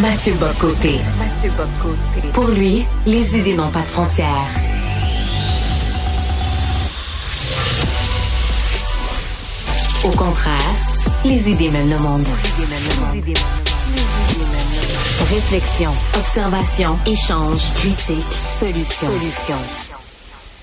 Mathieu Bocoté. Pour lui, les idées n'ont pas de frontières. Au contraire, les idées mènent le monde. Réflexion, observation, échange, critique, solution.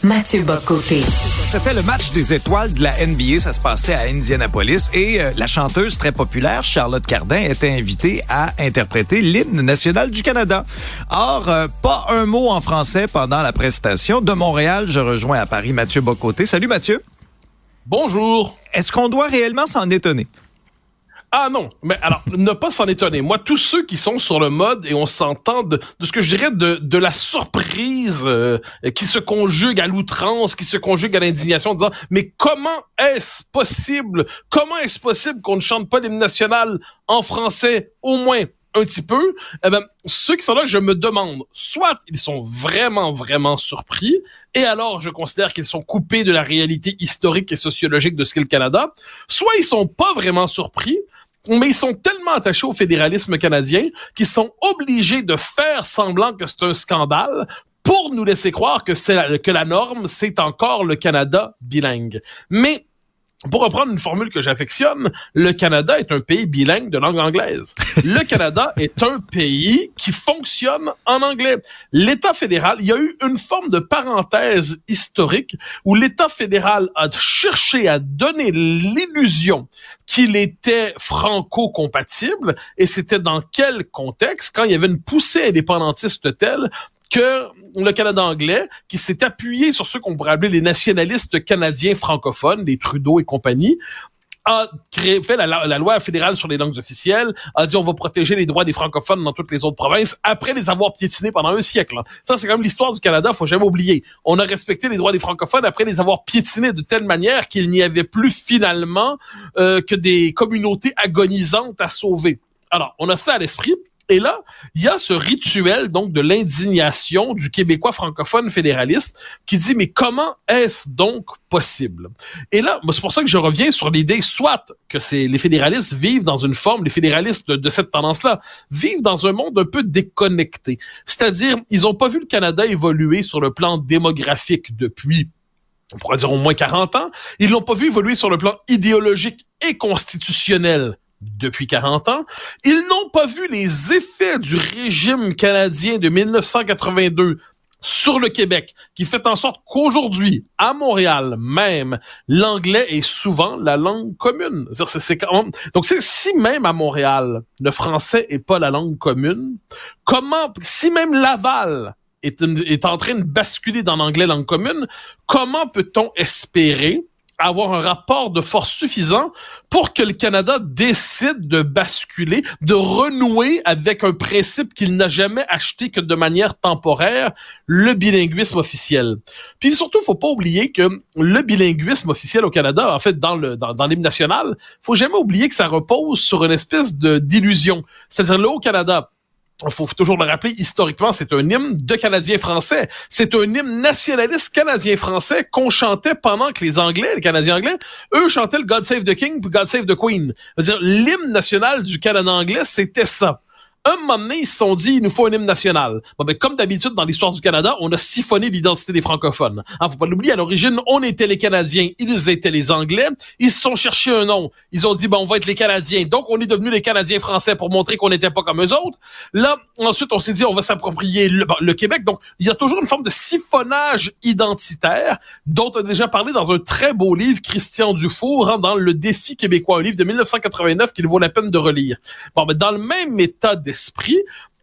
Mathieu Bocoté. C'était le match des étoiles de la NBA. Ça se passait à Indianapolis et euh, la chanteuse très populaire Charlotte Cardin était invitée à interpréter l'hymne national du Canada. Or, euh, pas un mot en français pendant la prestation. De Montréal, je rejoins à Paris Mathieu Bocoté. Salut Mathieu. Bonjour. Est-ce qu'on doit réellement s'en étonner? Ah non, mais alors, ne pas s'en étonner. Moi, tous ceux qui sont sur le mode et on s'entend de, ce que je dirais de, de la surprise euh, qui se conjugue à l'outrance, qui se conjugue à l'indignation, en disant mais comment est-ce possible Comment est-ce possible qu'on ne chante pas l'hymne national en français au moins un petit peu, eh ben, ceux qui sont là, je me demande, soit ils sont vraiment, vraiment surpris, et alors je considère qu'ils sont coupés de la réalité historique et sociologique de ce qu'est le Canada, soit ils sont pas vraiment surpris, mais ils sont tellement attachés au fédéralisme canadien qu'ils sont obligés de faire semblant que c'est un scandale pour nous laisser croire que c'est la, que la norme, c'est encore le Canada bilingue. Mais pour reprendre une formule que j'affectionne, le Canada est un pays bilingue de langue anglaise. Le Canada est un pays qui fonctionne en anglais. L'État fédéral, il y a eu une forme de parenthèse historique où l'État fédéral a cherché à donner l'illusion qu'il était franco-compatible et c'était dans quel contexte? Quand il y avait une poussée indépendantiste telle que le Canada anglais, qui s'est appuyé sur ceux qu'on pourrait appeler les nationalistes canadiens francophones, les Trudeau et compagnie, a créé, fait la, loi fédérale sur les langues officielles, a dit on va protéger les droits des francophones dans toutes les autres provinces après les avoir piétinés pendant un siècle. Ça, c'est quand même l'histoire du Canada, faut jamais oublier. On a respecté les droits des francophones après les avoir piétinés de telle manière qu'il n'y avait plus finalement euh, que des communautés agonisantes à sauver. Alors, on a ça à l'esprit. Et là, il y a ce rituel donc de l'indignation du Québécois francophone fédéraliste qui dit mais comment est-ce donc possible? Et là, c'est pour ça que je reviens sur l'idée soit que c'est les fédéralistes vivent dans une forme, les fédéralistes de, cette tendance-là vivent dans un monde un peu déconnecté, c'est-à-dire ils n'ont pas vu le Canada évoluer sur le plan démographique depuis on pourrait dire au moins 40 ans, ils l'ont pas vu évoluer sur le plan idéologique et constitutionnel depuis 40 ans. Ils n'ont pas vu les effets du régime canadien de 1982 sur le Québec, qui fait en sorte qu'aujourd'hui, à Montréal même, l'anglais est souvent la langue commune. C'est, Donc, si même à Montréal, le français est pas la langue commune, comment, si même Laval est, est en train de basculer dans l'anglais langue commune, comment peut-on espérer avoir un rapport de force suffisant pour que le Canada décide de basculer, de renouer avec un principe qu'il n'a jamais acheté que de manière temporaire, le bilinguisme officiel. Puis surtout, faut pas oublier que le bilinguisme officiel au Canada, en fait, dans le dans, dans l'hymne national, faut jamais oublier que ça repose sur une espèce de d'illusion. C'est-à-dire là au Canada, faut toujours le rappeler, historiquement, c'est un hymne de Canadiens français. C'est un hymne nationaliste canadien-français qu'on chantait pendant que les Anglais, les Canadiens anglais, eux chantaient le God Save the King puis God Save the Queen. dire l'hymne national du Canada anglais, c'était ça un moment donné, ils se sont dit, il nous faut un hymne national. Bon, ben, comme d'habitude, dans l'histoire du Canada, on a siphonné l'identité des francophones. Hein, faut pas l'oublier, à l'origine, on était les Canadiens, ils étaient les Anglais. Ils se sont cherchés un nom. Ils ont dit, ben, on va être les Canadiens. Donc, on est devenus les Canadiens français pour montrer qu'on n'était pas comme eux autres. Là, ensuite, on s'est dit, on va s'approprier le, le, Québec. Donc, il y a toujours une forme de siphonnage identitaire dont a déjà parlé dans un très beau livre, Christian Dufour, hein, dans Le Défi québécois, un livre de 1989 qu'il vaut la peine de relire. Bon, ben, dans le même état esprit.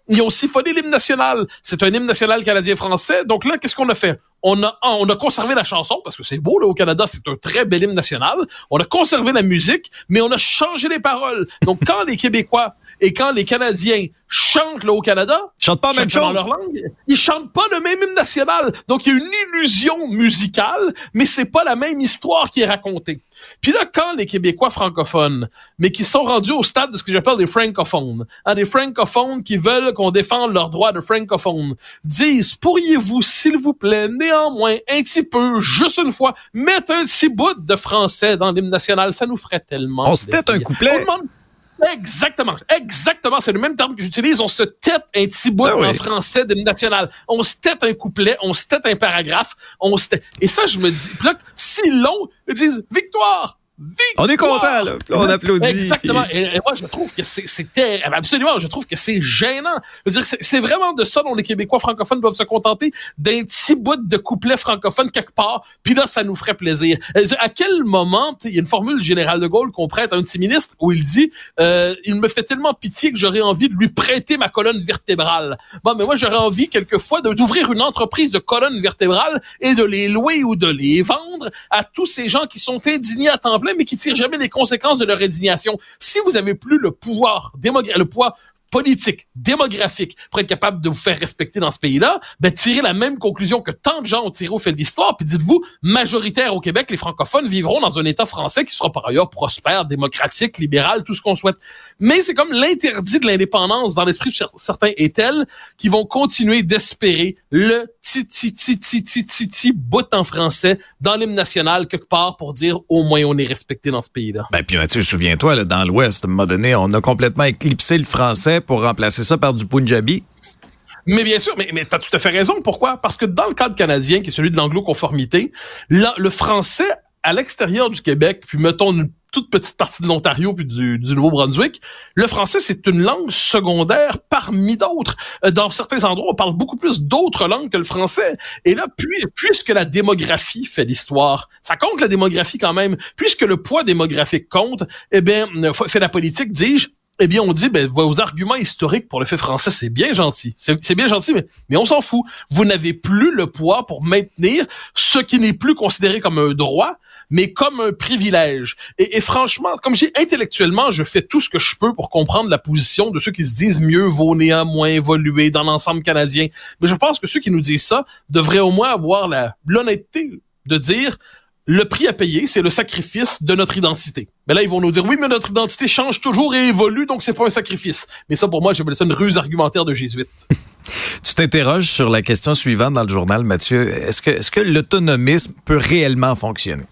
Ils ont siphonné l'hymne national. C'est un hymne national canadien-français. Donc là, qu'est-ce qu'on a fait? On a, on a conservé la chanson, parce que c'est beau, là, au Canada, c'est un très bel hymne national. On a conservé la musique, mais on a changé les paroles. Donc, quand les Québécois et quand les Canadiens chantent là au Canada, chantent pas même Dans leur langue, ils chantent pas le même hymne national. Donc il y a une illusion musicale, mais c'est pas la même histoire qui est racontée. Puis là, quand les Québécois francophones, mais qui sont rendus au stade de ce que j'appelle des francophones, hein, des francophones qui veulent qu'on défende leurs droits de francophones, disent pourriez-vous, s'il vous plaît, néanmoins, un petit peu, juste une fois, mettre un petit bout de français dans l'hymne national, ça nous ferait tellement. On se un couplet. Exactement, exactement. C'est le même terme que j'utilise. On se tête un petit bout Ah oui. en français d'hymne national. On se tête un couplet, on se tête un paragraphe, on se tête. Et ça, je me dis, là, si long, ils disent victoire, victoire. On est content, là. On applaudit. Exactement. Et, et moi, je trouve que c'est, c'était absolument, je trouve que c'est gênant. C'est, vraiment de ça dont les Québécois francophones doivent se contenter, d'un petit bout de couplet francophone quelque part, puis là, ça nous ferait plaisir. Dire, À quel moment, il y a une formule du général de Gaulle qu'on prête à un de ses ministres où il dit, euh, il me fait tellement pitié que j'aurais envie de lui prêter ma colonne vertébrale. Bon, mais moi, j'aurais envie quelquefois d'ouvrir une entreprise de colonne vertébrale et de les louer ou de les vendre à tous ces gens qui sont indignés à temps plein, mais qui tirent jamais les conséquences de leur indignation. Si vous avez plus le pouvoir démogra- le poids politique, démographique, pour être capable de vous faire respecter dans ce pays-là, ben tirez la même conclusion que tant de gens ont tiré au fil de l'histoire, puis dites-vous, majoritaire au Québec, les francophones vivront dans un État français qui sera par ailleurs prospère, démocratique, libéral, tout ce qu'on souhaite. Mais c'est comme l'interdit de l'indépendance dans l'esprit de cer- certains est tel qui vont continuer d'espérer le ti-ti, ti-ti, ti-ti, ti bout en français dans l'hymne national quelque part pour dire au moins on est respecté dans ce pays-là. Ben, puis Mathieu, souviens-toi, dans l'Ouest, à un moment donné, on a complètement éclipsé le français pour remplacer ça par du punjabi? Mais bien sûr, mais, mais tu as tout à fait raison. Pourquoi? Parce que dans le cadre canadien, qui est celui de l'anglo-conformité, le français à l'extérieur du Québec, puis mettons une toute petite partie de l'Ontario puis du, Nouveau-Brunswick, le français, c'est une langue secondaire parmi d'autres. Euh, Dans certains endroits, on parle beaucoup plus d'autres langues que le français. Et là, puis, puisque la démographie fait l'histoire, ça compte la démographie quand même, puisque le poids démographique compte, eh bien, euh, fait la politique, dis-je, eh bien, on dit, ben, vos arguments historiques pour le fait français, c'est bien gentil. C'est bien gentil, mais, on s'en fout. Vous n'avez plus le poids pour maintenir ce qui n'est plus considéré comme un droit, mais comme un privilège. Et, et franchement, comme j'ai intellectuellement, je fais tout ce que je peux pour comprendre la position de ceux qui se disent mieux vaut néanmoins évoluer dans l'ensemble canadien. Mais je pense que ceux qui nous disent ça devraient au moins avoir l'honnêteté de dire le prix à payer, c'est le sacrifice de notre identité. Mais là, ils vont nous dire, oui, mais notre identité change toujours et évolue, donc c'est pas un sacrifice. Mais ça, pour moi, j'appelle ça une ruse argumentaire de jésuite. Tu t'interroges sur la question suivante dans le journal, Mathieu. Est-ce que, est-ce que l'autonomisme peut réellement fonctionner?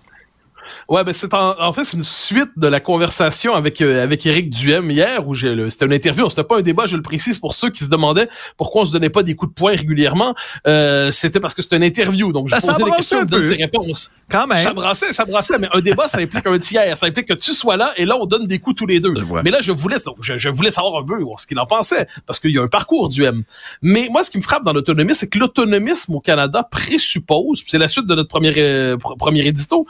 Ouais, ben c'est en, en fait c'est une suite de la conversation avec euh, avec Éric Duhem hier où j'ai le- c'était une interview, c'était pas un débat, je le précise pour ceux qui se demandaient pourquoi on se donnait pas des coups de poing régulièrement. Euh, c'était parce que c'était une interview, donc je Ben, posais des questions, peu. ses réponses. Quand même. Ça brassait, ça brassait, mais un débat, ça implique un tiers. Ça implique que tu sois là et là, on donne des coups tous les deux. Je. Mais là, je voulais, donc, je, je voulais savoir un peu ce qu'il en pensait, parce qu'il y a un parcours du M. Mais moi, ce qui me frappe dans l'autonomisme, c'est que l'autonomisme au Canada présuppose, puis c'est la suite de notre premier, euh, pr- premier édito,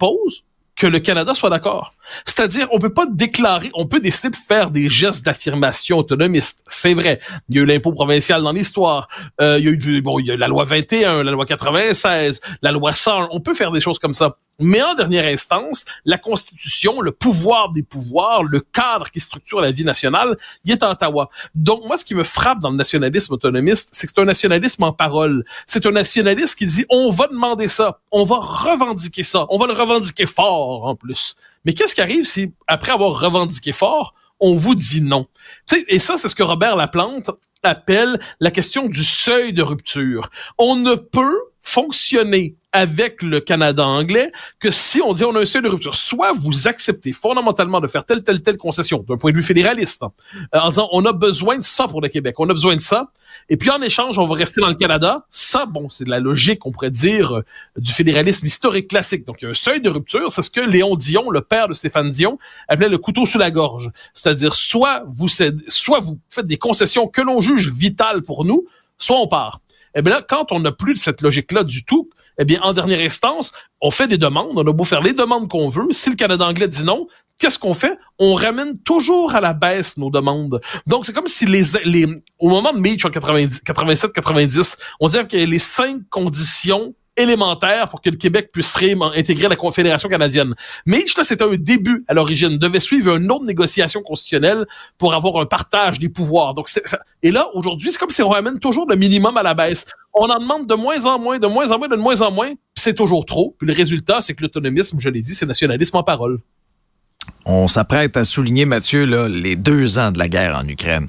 présuppose que le Canada soit d'accord. C'est-à-dire, on peut pas déclarer, on peut décider de faire des gestes d'affirmation autonomiste. C'est vrai. Il y a eu l'impôt provincial dans l'histoire. Euh, il y a eu, bon, il y a la loi 21, la loi 96, la loi 101. On peut faire des choses comme ça. Mais en dernière instance, la Constitution, le pouvoir des pouvoirs, le cadre qui structure la vie nationale, il est à Ottawa. Donc, moi, ce qui me frappe dans le nationalisme autonomiste, c'est que c'est un nationalisme en parole. C'est un nationalisme qui dit, on va demander ça, on va revendiquer ça, on va le revendiquer fort en plus. Mais qu'est-ce qui arrive si, après avoir revendiqué fort, on vous dit non? Et ça, c'est ce que Robert Laplante appelle la question du seuil de rupture. On ne peut fonctionner avec le Canada anglais que si on dit on a un seuil de rupture. Soit vous acceptez fondamentalement de faire telle, telle, telle concession, d'un point de vue fédéraliste, hein, en disant on a besoin de ça pour le Québec, on a besoin de ça, et puis en échange, on va rester dans le Canada. Ça, bon, c'est de la logique, on pourrait dire, euh, du fédéralisme historique classique. Donc, il y a un seuil de rupture, c'est ce que Léon Dion, le père de Stéphane Dion, appelait le couteau sous la gorge. C'est-à-dire, soit vous cédez- soit vous faites des concessions que l'on juge vitales pour nous, soit on part. Eh bien là, quand on n'a plus de cette logique-là du tout, eh bien, en dernière instance, on fait des demandes, on a beau faire les demandes qu'on veut. Si le Canada anglais dit non, qu'est-ce qu'on fait? On ramène toujours à la baisse nos demandes. Donc, c'est comme si les, les, au moment de Meach en 87-90, on disait avait les cinq conditions élémentaires pour que le Québec puisse réintégrer la Confédération canadienne. Meach, là, c'était un début à l'origine. Devait suivre une autre négociation constitutionnelle pour avoir un partage des pouvoirs. Donc, et là, aujourd'hui, c'est comme si on ramène toujours le minimum à la baisse. On en demande de moins en moins, de moins en moins, de moins en moins, c'est toujours trop. Puis le résultat, c'est que l'autonomisme, je l'ai dit, c'est nationalisme en parole. On s'apprête à souligner, Mathieu, là, les deux ans de la guerre en Ukraine.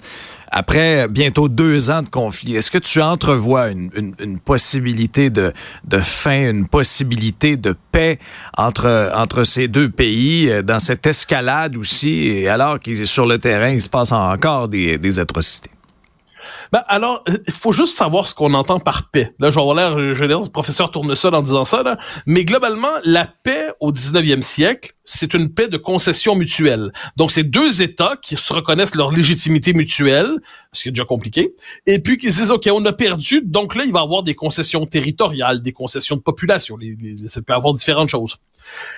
Après bientôt deux ans de conflit, est-ce que tu entrevois une, une, possibilité de, de fin, une possibilité de paix entre, entre ces deux pays euh, dans cette escalade aussi, et alors qu'ils sur le terrain, il se passe encore des, des atrocités? Ben, alors, il faut juste savoir ce qu'on entend par paix. Là, je vais avoir l'air, je vais dire, le professeur tourne ça en disant ça, là. Mais globalement, la paix au 19e siècle, c'est une paix de concession mutuelle. Donc, c'est deux États qui se reconnaissent leur légitimité mutuelle, ce qui est déjà compliqué, et puis qui se disent, OK, on a perdu, donc là, il va y avoir des concessions territoriales, des concessions de population. ça peut avoir différentes choses.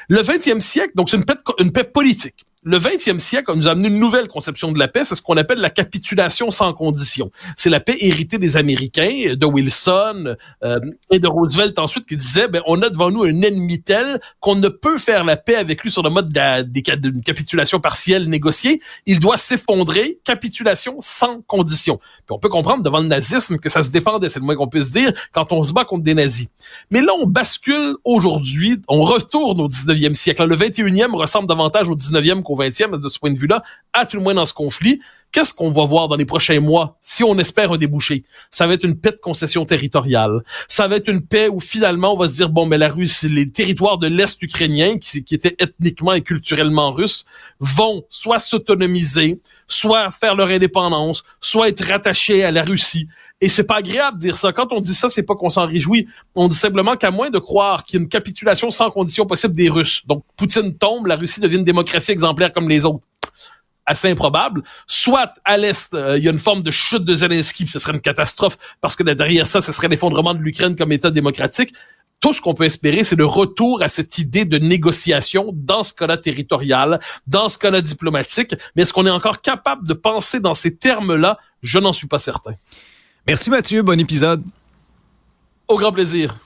Le 20e siècle, donc c'est une paix, une paix politique le 20e siècle nous a amené une nouvelle conception de la paix, c'est ce qu'on appelle la capitulation sans condition. C'est la paix héritée des Américains, de Wilson euh, et de Roosevelt ensuite, qui disait, ben, on a devant nous un ennemi tel qu'on ne peut faire la paix avec lui sur le mode d'une capitulation partielle négociée. Il doit s'effondrer, capitulation sans condition. Puis on peut comprendre devant le nazisme que ça se défendait, c'est le moins qu'on puisse dire, quand on se bat contre des nazis. Mais là, on bascule aujourd'hui, on retourne au 19e siècle. Le 21e ressemble davantage au 19e qu'au 20e de ce point de vue-là, à tout le moins dans ce conflit. Qu'est-ce qu'on va voir dans les prochains mois si on espère un débouché? Ça va être une paix de concession territoriale. Ça va être une paix où finalement on va se dire, bon, mais la Russie, les territoires de l'Est ukrainien, qui, étaient ethniquement et culturellement russes, vont soit s'autonomiser, soit faire leur indépendance, soit être rattachés à la Russie. Et c'est pas agréable de dire ça. Quand on dit ça, c'est pas qu'on s'en réjouit. On dit simplement qu'à moins de croire qu'il y a une capitulation sans condition possible des Russes, donc Poutine tombe, la Russie devient une démocratie exemplaire comme les autres assez improbable. Soit à l'Est, euh, il y a une forme de chute de Zelensky, ce serait une catastrophe parce que derrière ça, ce serait l'effondrement de l'Ukraine comme État démocratique. Tout ce qu'on peut espérer, c'est le retour à cette idée de négociation dans ce cas-là territorial, dans ce cas-là diplomatique. Mais est-ce qu'on est encore capable de penser dans ces termes-là? Je n'en suis pas certain. Merci Mathieu, bon épisode. Au grand plaisir.